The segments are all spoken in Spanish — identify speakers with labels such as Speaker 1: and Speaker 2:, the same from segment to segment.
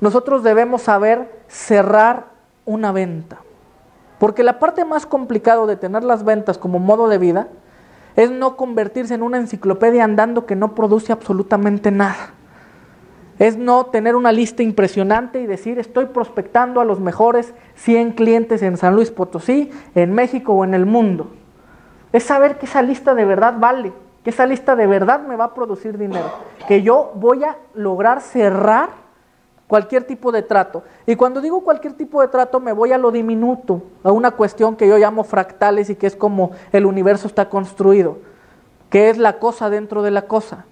Speaker 1: nosotros debemos saber cerrar una venta. Porque la parte más complicada de tener las ventas como modo de vida es no convertirse en una enciclopedia andando que no produce absolutamente nada. Es no tener una lista impresionante y decir estoy prospectando a los mejores 100 clientes en San Luis Potosí, en México o en el mundo. Es saber que esa lista de verdad vale, que esa lista de verdad me va a producir dinero, que yo voy a lograr cerrar cualquier tipo de trato. Y cuando digo cualquier tipo de trato me voy a lo diminuto, a una cuestión que yo llamo fractales y que es como el universo está construido, que es la cosa dentro de la cosa.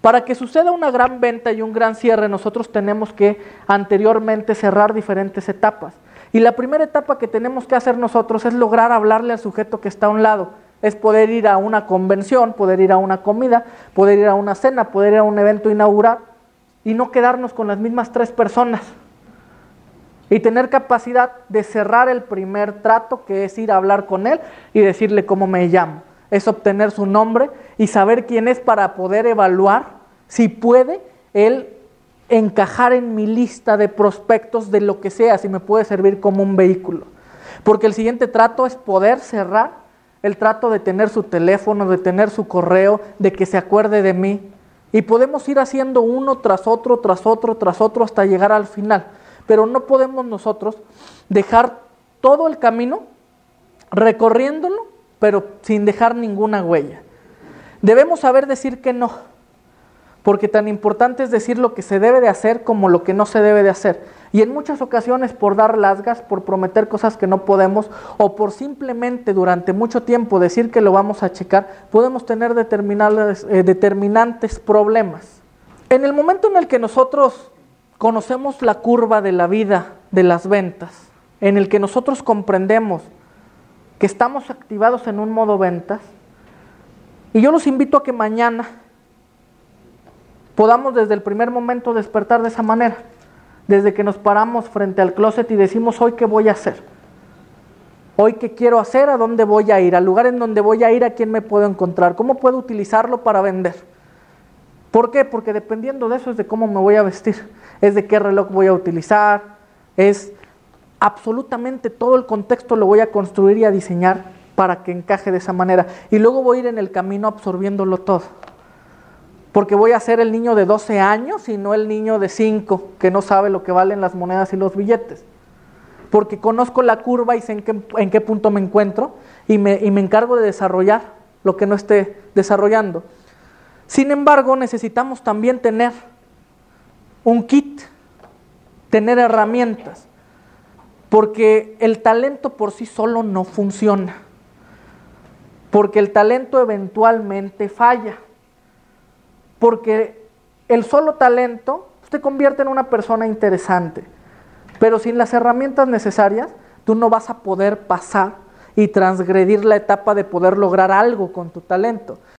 Speaker 1: Para que suceda una gran venta y un gran cierre, nosotros tenemos que anteriormente cerrar diferentes etapas. Y la primera etapa que tenemos que hacer nosotros es lograr hablarle al sujeto que está a un lado. Es poder ir a una convención, poder ir a una comida, poder ir a una cena, poder ir a un evento inaugural y no quedarnos con las mismas tres personas. Y tener capacidad de cerrar el primer trato, que es ir a hablar con él y decirle cómo me llamo. Es obtener su nombre y saber quién es para poder evaluar si puede él encajar en mi lista de prospectos de lo que sea, si me puede servir como un vehículo. Porque el siguiente trato es poder cerrar el trato de tener su teléfono, de tener su correo, de que se acuerde de mí. Y podemos ir haciendo uno tras otro, tras otro, tras otro, hasta llegar al final. Pero no podemos nosotros dejar todo el camino recorriéndolo, pero sin dejar ninguna huella. Debemos saber decir que no, porque tan importante es decir lo que se debe de hacer como lo que no se debe de hacer. Y en muchas ocasiones por dar lasgas, por prometer cosas que no podemos o por simplemente durante mucho tiempo decir que lo vamos a checar, podemos tener eh, determinantes problemas. En el momento en el que nosotros conocemos la curva de la vida de las ventas, en el que nosotros comprendemos que estamos activados en un modo ventas, y yo los invito a que mañana podamos desde el primer momento despertar de esa manera desde que nos paramos frente al closet y decimos, hoy qué voy a hacer. Hoy qué quiero hacer, a dónde voy a ir, al lugar en donde voy a ir, a quién me puedo encontrar, cómo puedo utilizarlo para vender. ¿Por qué? Porque dependiendo de eso es de cómo me voy a vestir, es de qué reloj voy a utilizar, es absolutamente todo el contexto lo voy a construir y a diseñar para que encaje de esa manera. Y luego voy a ir en el camino absorbiéndolo todo porque voy a ser el niño de 12 años y no el niño de 5 que no sabe lo que valen las monedas y los billetes. Porque conozco la curva y sé en qué, punto me encuentro y me, y me encargo de desarrollar lo que no esté desarrollando. Sin embargo, necesitamos también tener un kit, tener herramientas, porque el talento por sí solo no funciona, porque el talento eventualmente falla porque el solo talento te convierte en una persona interesante, pero sin las herramientas necesarias, tú no vas a poder pasar y transgredir la etapa de poder lograr algo con tu talento.